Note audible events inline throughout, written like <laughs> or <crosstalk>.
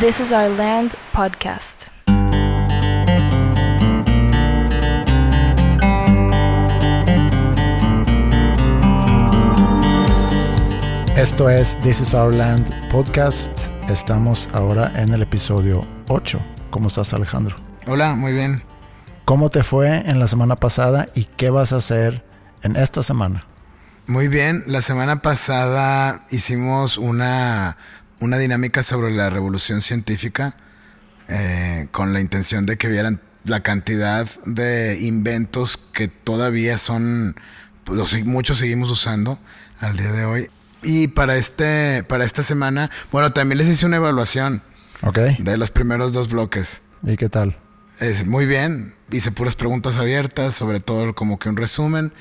This is Our Land podcast. Esto es This is Our Land podcast. Estamos ahora en el episodio 8. ¿Cómo estás, Alejandro? Hola, muy bien. ¿Cómo te fue en la semana pasada y qué vas a hacer en esta semana? Muy bien, la semana pasada hicimos una, una dinámica sobre la revolución científica eh, con la intención de que vieran la cantidad de inventos que todavía son, los, muchos seguimos usando al día de hoy. Y para, este, para esta semana, bueno, también les hice una evaluación Ok. de los primeros dos bloques. ¿Y qué tal? Es muy bien, hice puras preguntas abiertas, sobre todo como que un resumen.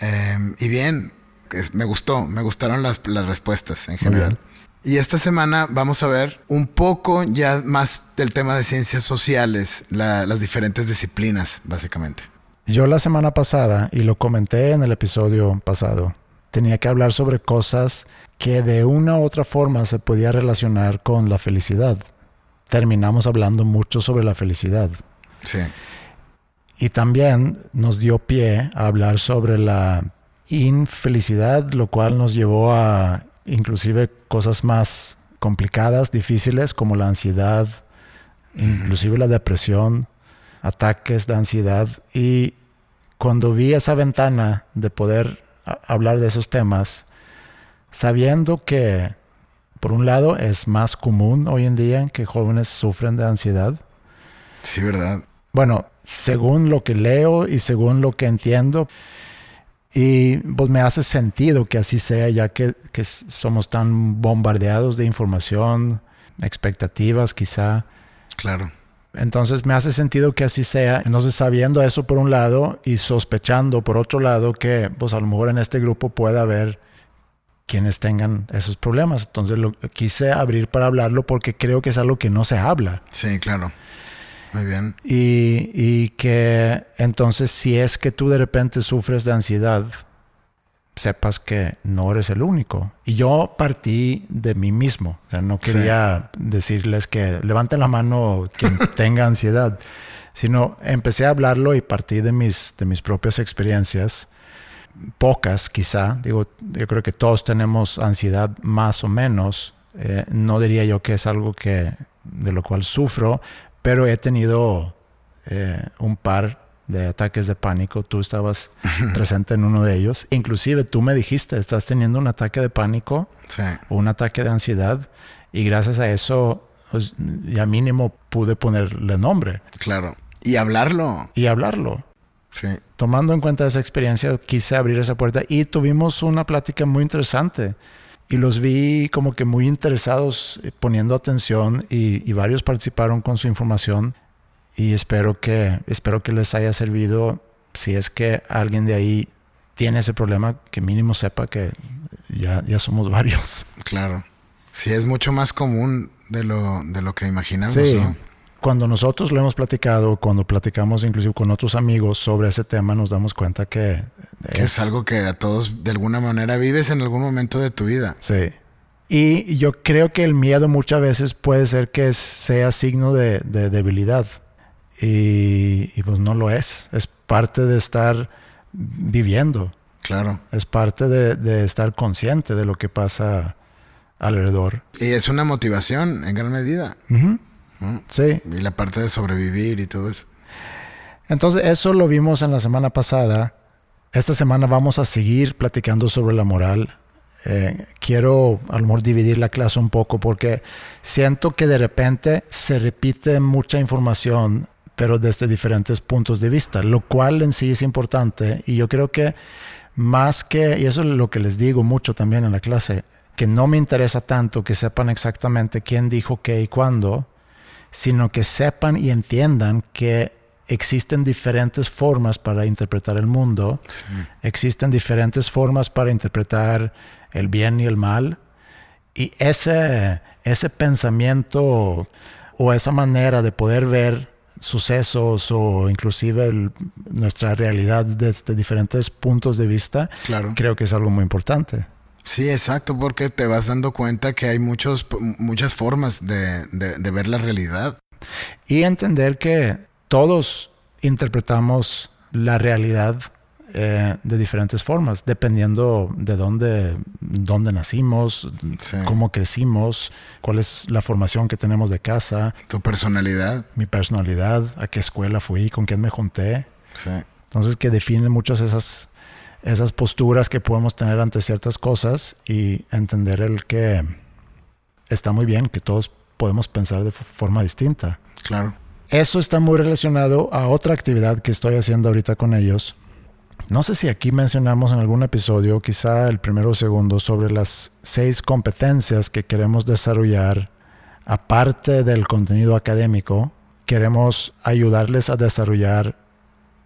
Eh, y bien, es- me gustó, me gustaron las, las respuestas en general. Y esta semana vamos a ver un poco ya más del tema de ciencias sociales, la- las diferentes disciplinas, básicamente. Yo la semana pasada, y lo comenté en el episodio pasado, tenía que hablar sobre cosas que de una u otra forma se podía relacionar con la felicidad. Terminamos hablando mucho sobre la felicidad. Sí, Y también nos dio pie a hablar sobre la infelicidad, lo cual nos llevó a inclusive cosas más complicadas, difíciles, como la ansiedad, inclusive la depresión, ataques de ansiedad. Y cuando vi esa ventana de poder hablar de esos temas, sabiendo que, por un lado, es más común hoy en día que jóvenes sufren de ansiedad, sí, ¿verdad? bueno, según lo que leo y según lo que entiendo, y pues me hace sentido que así sea, ya que, que somos tan bombardeados de información, expectativas quizá. Claro. Entonces me hace sentido que así sea. Entonces sabiendo eso por un lado y sospechando por otro lado que pues a lo mejor en este grupo pueda haber quienes tengan esos problemas. Entonces lo quise abrir para hablarlo porque creo que es algo que no se habla. Sí, claro. Muy bien. Y, y que entonces si es que tú de repente sufres de ansiedad, sepas que no eres el único. Y yo partí de mí mismo. O sea, no quería decirles que levanten la mano quien <laughs> tenga ansiedad, sino empecé a hablarlo y partí de mis, de mis propias experiencias. Pocas quizá. Digo, yo creo que todos tenemos ansiedad más o menos. Eh, no diría yo que es algo que de lo cual sufro, pero he tenido eh, un par de ataques de pánico. Tú estabas <laughs> presente en uno de ellos. Inclusive tú me dijiste, estás teniendo un ataque de pánico Sí, o un ataque de ansiedad y gracias a eso pues, ya mínimo pude ponerle nombre claro. Y hablarlo. y hablarlo. Sí, Tomando en cuenta esa experiencia, quise abrir esa puerta y tuvimos una plática muy interesante. Y los vi como que muy interesados, eh, poniendo atención y, y varios participaron con su información. Y espero que, espero que les haya servido. Si es que alguien de ahí tiene ese problema, que mínimo sepa que ya, ya somos varios. claro. Sí, es mucho más común de lo, de lo que imaginamos. Sí. ¿no? Cuando nosotros lo hemos platicado, cuando platicamos inclusive con otros amigos sobre ese tema, nos damos cuenta que, Que es algo que a todos de alguna manera vives en algún momento de tu vida. Sí. Y yo creo que el miedo muchas veces puede ser que sea signo de, de debilidad. Y, y pues no lo es. Es parte de estar viviendo. Claro. Es parte de, de estar consciente de lo que pasa alrededor. Y es una motivación en gran medida. Ujú. ¿No? Sí. Y la parte de sobrevivir y todo eso. Entonces eso lo vimos en la semana pasada. Esta semana vamos a seguir platicando sobre la moral. Eh, quiero a lo mejor dividir la clase un poco porque siento que de repente se repite mucha información, pero desde diferentes puntos de vista, lo cual en sí es importante. Y yo creo que más que, y eso es lo que les digo mucho también en la clase, que no me interesa tanto que sepan exactamente quién dijo qué y cuándo, sino que sepan y entiendan que existen diferentes formas para interpretar el mundo, existen diferentes formas para interpretar el bien y el mal, y ese, ese pensamiento o esa manera de poder ver sucesos o inclusive el- nuestra realidad desde diferentes puntos de vista, Claro. creo que es algo muy importante. Sí, exacto, porque te vas dando cuenta que hay muchos, muchas formas de, de ver la realidad. Y entender que todos interpretamos la realidad eh, de diferentes formas, dependiendo de dónde, dónde nacimos, cómo crecimos, cuál es la formación que tenemos de casa. Tu personalidad. Mi personalidad, a qué escuela fui, con quién me junté. Entonces que definen muchas esas, esas posturas que podemos tener ante ciertas cosas y entender el que está muy bien, que todos podemos pensar de forma distinta. Claro. Eso está muy relacionado a otra actividad que estoy haciendo ahorita con ellos, no sé si aquí mencionamos en algún episodio, quizá el primero o segundo, sobre las seis competencias que queremos desarrollar aparte del contenido académico. Queremos ayudarles a desarrollar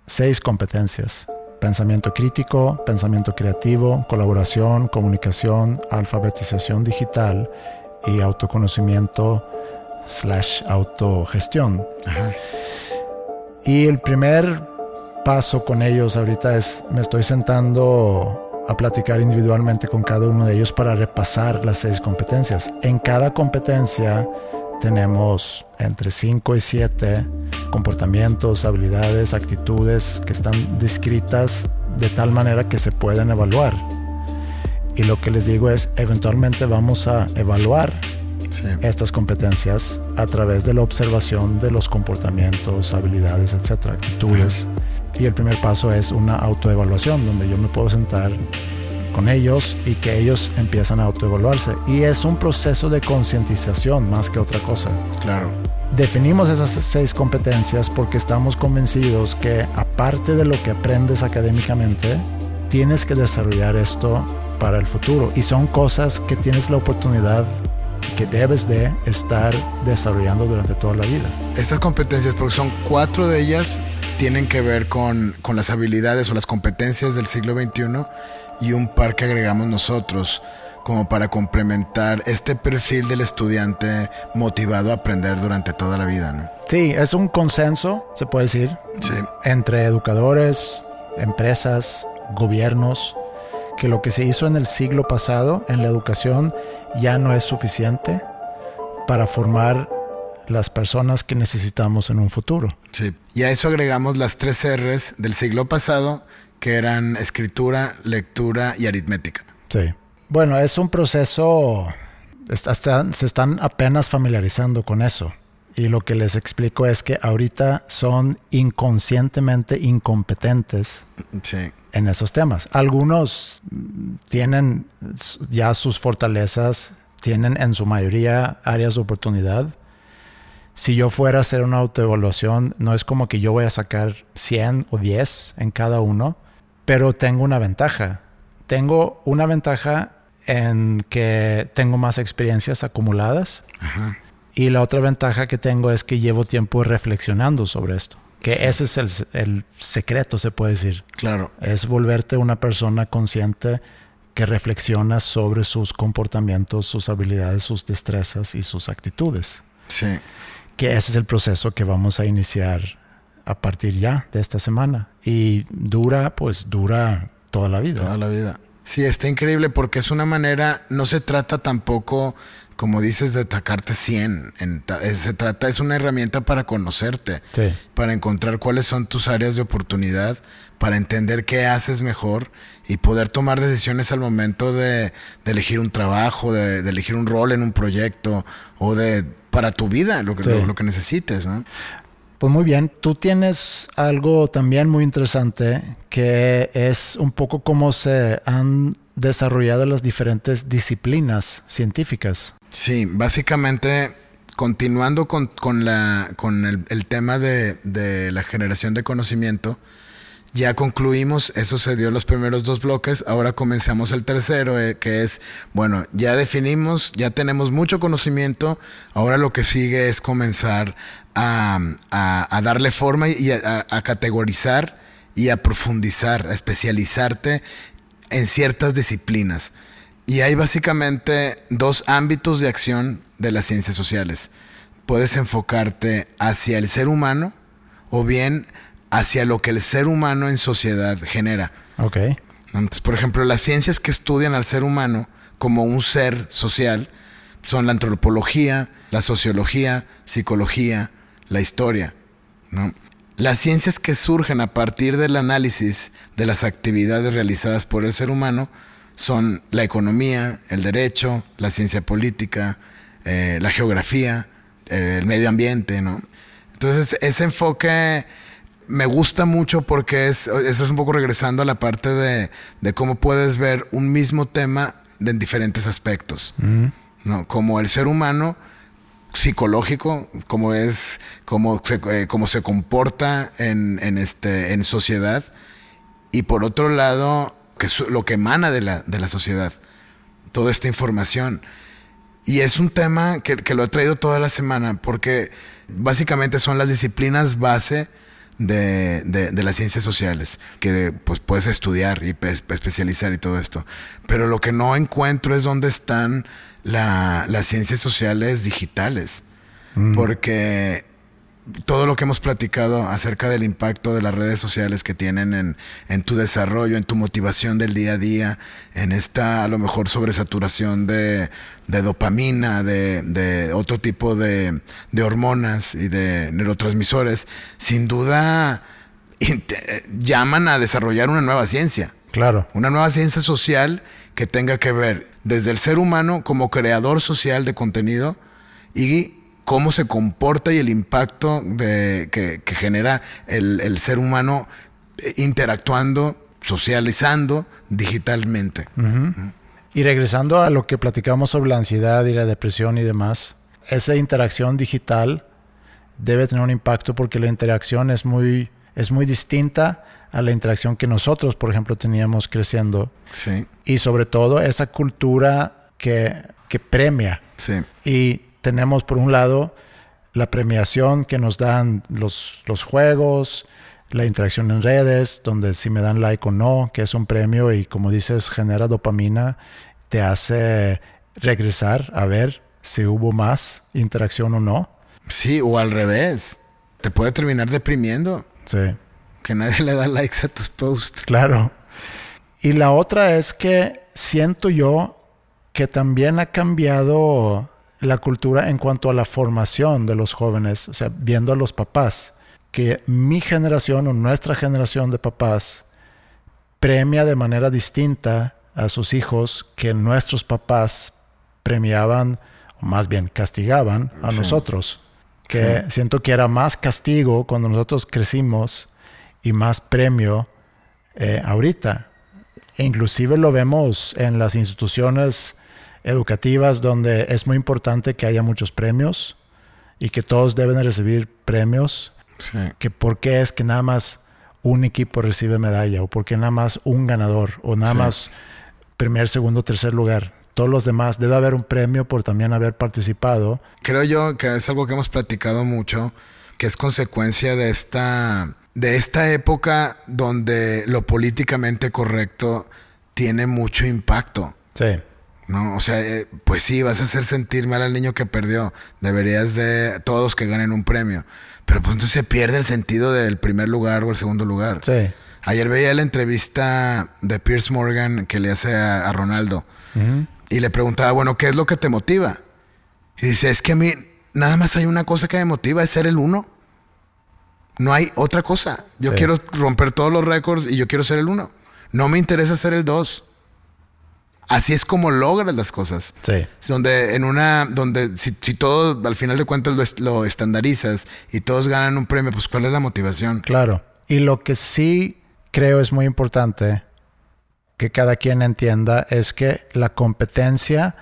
seis competencias. Pensamiento crítico, pensamiento creativo, colaboración, comunicación, alfabetización digital y autoconocimiento slash autogestión. Y el primer paso con ellos ahorita es, me estoy sentando a platicar individualmente con cada uno de ellos para repasar las seis competencias. En cada competencia tenemos entre 5 y 7 comportamientos, habilidades, actitudes que están descritas de tal manera que se pueden evaluar. Y lo que les digo es, eventualmente vamos a evaluar estas competencias a través de la observación de los comportamientos, habilidades, etcétera, actitudes. Y el primer paso es una autoevaluación, donde yo me puedo sentar con ellos y que ellos empiezan a autoevaluarse. Y es un proceso de concientización más que otra cosa. Claro. Definimos esas seis competencias porque estamos convencidos que aparte de lo que aprendes académicamente, tienes que desarrollar esto para el futuro. Y son cosas que tienes la oportunidad que debes de estar desarrollando durante toda la vida. Estas competencias, porque son cuatro de ellas, tienen que ver con, las habilidades o las competencias del siglo XXI y un par que agregamos nosotros como para complementar este perfil del estudiante motivado a aprender durante toda la vida. ¿no? Sí, es un consenso, se puede decir, entre educadores, empresas, gobiernos, que lo que se hizo en el siglo pasado en la educación ya no es suficiente para formar las personas que necesitamos en un futuro. Sí, y a eso agregamos las tres R's del siglo pasado, que eran escritura, lectura y aritmética. Sí. Bueno, es un proceso, se están apenas familiarizando con eso. Y lo que les explico es que ahorita son inconscientemente incompetentes en esos temas. Algunos tienen ya sus fortalezas, tienen en su mayoría áreas de oportunidad, si yo fuera a hacer una autoevaluación, no es como que yo voy a sacar 100 o 10 en cada uno, pero tengo una ventaja. Tengo una ventaja en que tengo más experiencias acumuladas. Y la otra ventaja que tengo es que llevo tiempo reflexionando sobre esto. Que ese es el, el, secreto, se puede decir. Claro. Es volverte una persona consciente que reflexiona sobre sus comportamientos, sus habilidades, sus destrezas y sus actitudes. Sí que ese es el proceso que vamos a iniciar a partir ya de esta semana. Y dura, pues dura toda la vida. Toda la vida. Sí, está increíble porque es una manera, no se trata tampoco, como dices, de atacarte 100. se trata, es una herramienta para conocerte, para encontrar cuáles son tus áreas de oportunidad, para entender qué haces mejor y poder tomar decisiones al momento de, elegir un trabajo, de, elegir un rol en un proyecto o de para tu vida, lo que, lo, que necesites, ¿no? Pues muy bien, tú tienes algo también muy interesante que es un poco cómo se han desarrollado las diferentes disciplinas científicas. Sí, básicamente continuando con, la, con el, tema de, de, la generación de conocimiento, ya concluimos, eso se dio los primeros dos bloques, ahora comenzamos el tercero, eh, que es, bueno, ya definimos, ya tenemos mucho conocimiento, ahora lo que sigue es comenzar a, darle forma y a, a, categorizar y a profundizar, a especializarte en ciertas disciplinas. Y hay básicamente dos ámbitos de acción de las ciencias sociales. Puedes enfocarte hacia el ser humano o bien hacia lo que el ser humano en sociedad genera. Ok. Entonces, por ejemplo, las ciencias que estudian al ser humano como un ser social son la antropología, la sociología, psicología, la historia. ¿no? Las ciencias que surgen a partir del análisis de las actividades realizadas por el ser humano son la economía, el derecho, la ciencia política, eh, la geografía, eh, el medio ambiente, ¿no? Entonces, ese enfoque me gusta mucho porque es, eso es un poco regresando a la parte de, de cómo puedes ver un mismo tema en diferentes aspectos, ¿no? Como el ser humano psicológico, como es, cómo se, eh, se comporta en, en, este, en sociedad, y por otro lado, que es lo que emana de la, de la sociedad, toda esta información. Y es un tema que, que, lo he traído toda la semana, porque básicamente son las disciplinas base de, de, de las ciencias sociales, que pues puedes estudiar y especializar y todo esto. Pero lo que no encuentro es dónde están la, las ciencias sociales digitales, mm. porque todo lo que hemos platicado acerca del impacto de las redes sociales que tienen en, en, tu desarrollo, en tu motivación del día a día, en esta a lo mejor sobresaturación de, de dopamina, de, de, otro tipo de, de, hormonas y de neurotransmisores, sin duda llaman a desarrollar una nueva ciencia. Claro. Una nueva ciencia social que tenga que ver desde el ser humano como creador social de contenido y cómo se comporta y el impacto de, que, genera el, ser humano eh, interactuando, socializando digitalmente. Y regresando a lo que platicamos sobre la ansiedad y la depresión y demás, esa interacción digital debe tener un impacto porque la interacción es muy, es muy distinta a la interacción que nosotros, por ejemplo, teníamos creciendo. Sí. Y sobre todo esa cultura que, que premia. Sí. Y tenemos por un lado la premiación que nos dan los, los juegos, la interacción en redes, donde si me dan like o no, que es un premio y como dices, genera dopamina, te hace regresar a ver si hubo más interacción o no. Sí, o al revés. Te puede terminar deprimiendo. Sí. Que nadie le da likes a tus posts. Claro. Y la otra es que siento yo que también ha cambiado la cultura en cuanto a la formación de los jóvenes, o sea, viendo a los papás, que mi generación o nuestra generación de papás premia de manera distinta a sus hijos que nuestros papás premiaban, o más bien castigaban a nosotros. Que siento que era más castigo cuando nosotros crecimos y más premio eh, ahorita. E inclusive lo vemos en las instituciones educativas donde es muy importante que haya muchos premios y que todos deben recibir premios. Que por qué es que nada más un equipo recibe medalla o por qué nada más un ganador o nada más primer, segundo, tercer lugar. Todos los demás debe haber un premio por también haber participado. Creo yo que es algo que hemos platicado mucho, que es consecuencia de esta de esta época donde lo políticamente correcto tiene mucho impacto. Sí. ¿No? O sea, eh, pues sí, vas a hacer sentir mal al niño que perdió. Deberías de todos que ganen un premio. Pero pues entonces se pierde el sentido del primer lugar o el segundo lugar. Sí. Ayer veía la entrevista de Pierce Morgan que le hace a, Ronaldo. Y le preguntaba, bueno, ¿qué es lo que te motiva? Y dice, es que a mí nada más hay una cosa que me motiva, es ser el uno. No hay otra cosa. Yo quiero romper todos los récords y yo quiero ser el uno. No me interesa ser el dos así es como logras las cosas. Sí. Donde en una, donde si, si todo al final de cuentas lo, estandarizas y todos ganan un premio, pues ¿cuál es la motivación? Claro. Y lo que sí creo es muy importante que cada quien entienda es que la competencia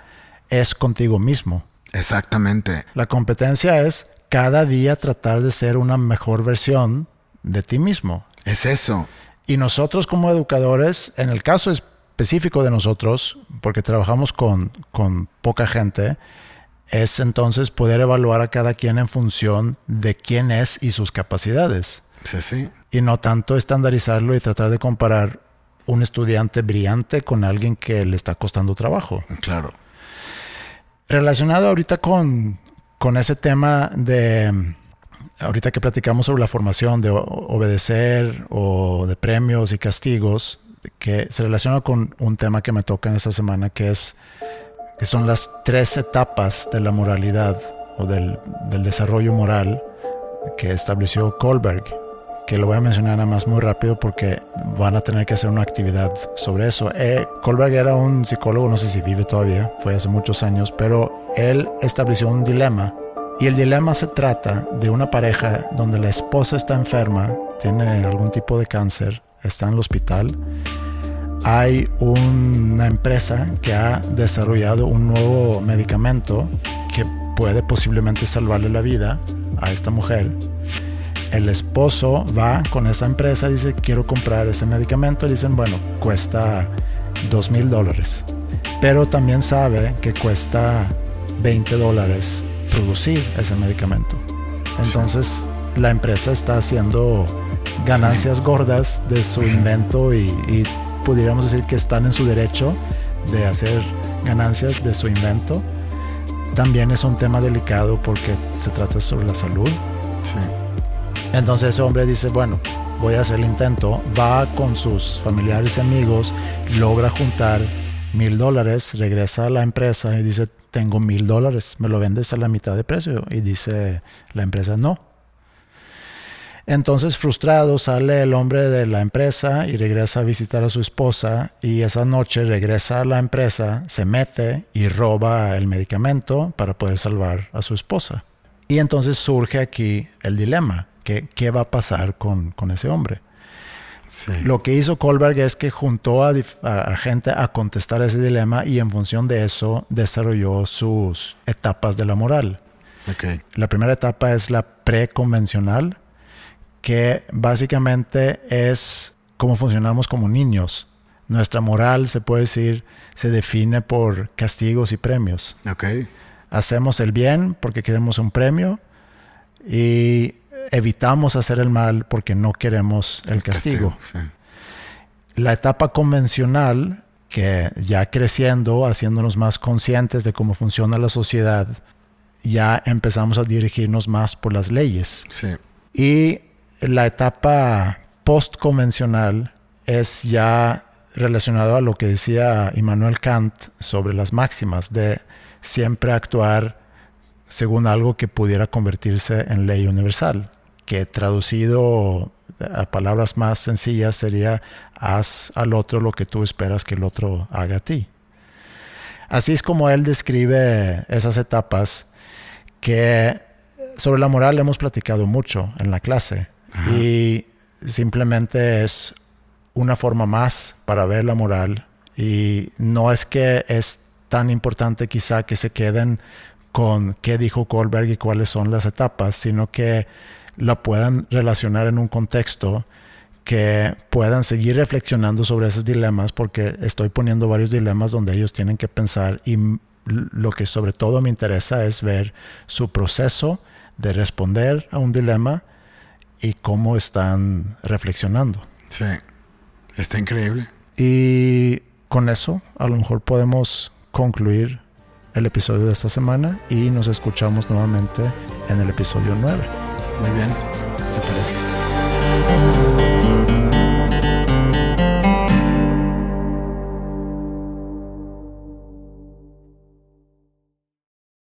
es contigo mismo. Exactamente. La competencia es cada día tratar de ser una mejor versión de ti mismo. Es eso. Y nosotros como educadores, en el caso es específico de nosotros, porque trabajamos con, con poca gente, es entonces poder evaluar a cada quien en función de quién es y sus capacidades. Sí, sí. Y no tanto estandarizarlo y tratar de comparar un estudiante brillante con alguien que le está costando trabajo. Claro. Relacionado ahorita con, con ese tema de, ahorita que platicamos sobre la formación de obedecer o de premios y castigos, que se relaciona con un tema que me toca en esta semana, que es que son las tres etapas de la moralidad o del, del desarrollo moral que estableció Kohlberg, que lo voy a mencionar nada más muy rápido porque van a tener que hacer una actividad sobre eso. Eh, Kohlberg era un psicólogo, no sé si vive todavía, fue hace muchos años, pero él estableció un dilema. Y el dilema se trata de una pareja donde la esposa está enferma, tiene algún tipo de cáncer, está en el hospital hay una empresa que ha desarrollado un nuevo medicamento que puede posiblemente salvarle la vida a esta mujer. El esposo va con esa empresa y dice, quiero comprar ese medicamento. Y dicen, bueno, cuesta dos mil dólares. Pero también sabe que cuesta 20 dólares producir ese medicamento. Entonces la empresa está haciendo ganancias gordas de su invento y, y pudiéramos decir que están en su derecho de hacer ganancias de su invento. También es un tema delicado porque se trata sobre la salud. Entonces ese hombre dice, bueno, voy a hacer el intento, va con sus familiares y amigos, logra juntar mil dólares, regresa a la empresa y dice, tengo mil dólares, me lo vendes a la mitad de precio. Y dice la empresa, no, entonces, frustrado, sale el hombre de la empresa y regresa a visitar a su esposa y esa noche regresa a la empresa, se mete y roba el medicamento para poder salvar a su esposa. Y entonces surge aquí el dilema, ¿qué, va a pasar con, ese hombre? Lo que hizo Kohlberg es que juntó a, gente a contestar ese dilema y en función de eso desarrolló sus etapas de la moral. La primera etapa es la preconvencional, que básicamente es cómo funcionamos como niños. Nuestra moral, se puede decir, se define por castigos y premios. Okay. Hacemos el bien porque queremos un premio y evitamos hacer el mal porque no queremos el, castigo. La etapa convencional, que ya creciendo, haciéndonos más conscientes de cómo funciona la sociedad, ya empezamos a dirigirnos más por las leyes. Sí. Y la etapa post-convencional es ya relacionado a lo que decía Immanuel Kant sobre las máximas de siempre actuar según algo que pudiera convertirse en ley universal, que traducido a palabras más sencillas sería haz al otro lo que tú esperas que el otro haga a ti. Así es como él describe esas etapas que sobre la moral hemos platicado mucho en la clase y simplemente es una forma más para ver la moral. Y no es que es tan importante quizá que se queden con qué dijo Kohlberg y cuáles son las etapas, sino que la puedan relacionar en un contexto que puedan seguir reflexionando sobre esos dilemas, porque estoy poniendo varios dilemas donde ellos tienen que pensar y lo que sobre todo me interesa es ver su proceso de responder a un dilema y cómo están reflexionando. Sí, está increíble. Y con eso a lo mejor podemos concluir el episodio de esta semana y nos escuchamos nuevamente en el episodio 9. Muy bien, me parece.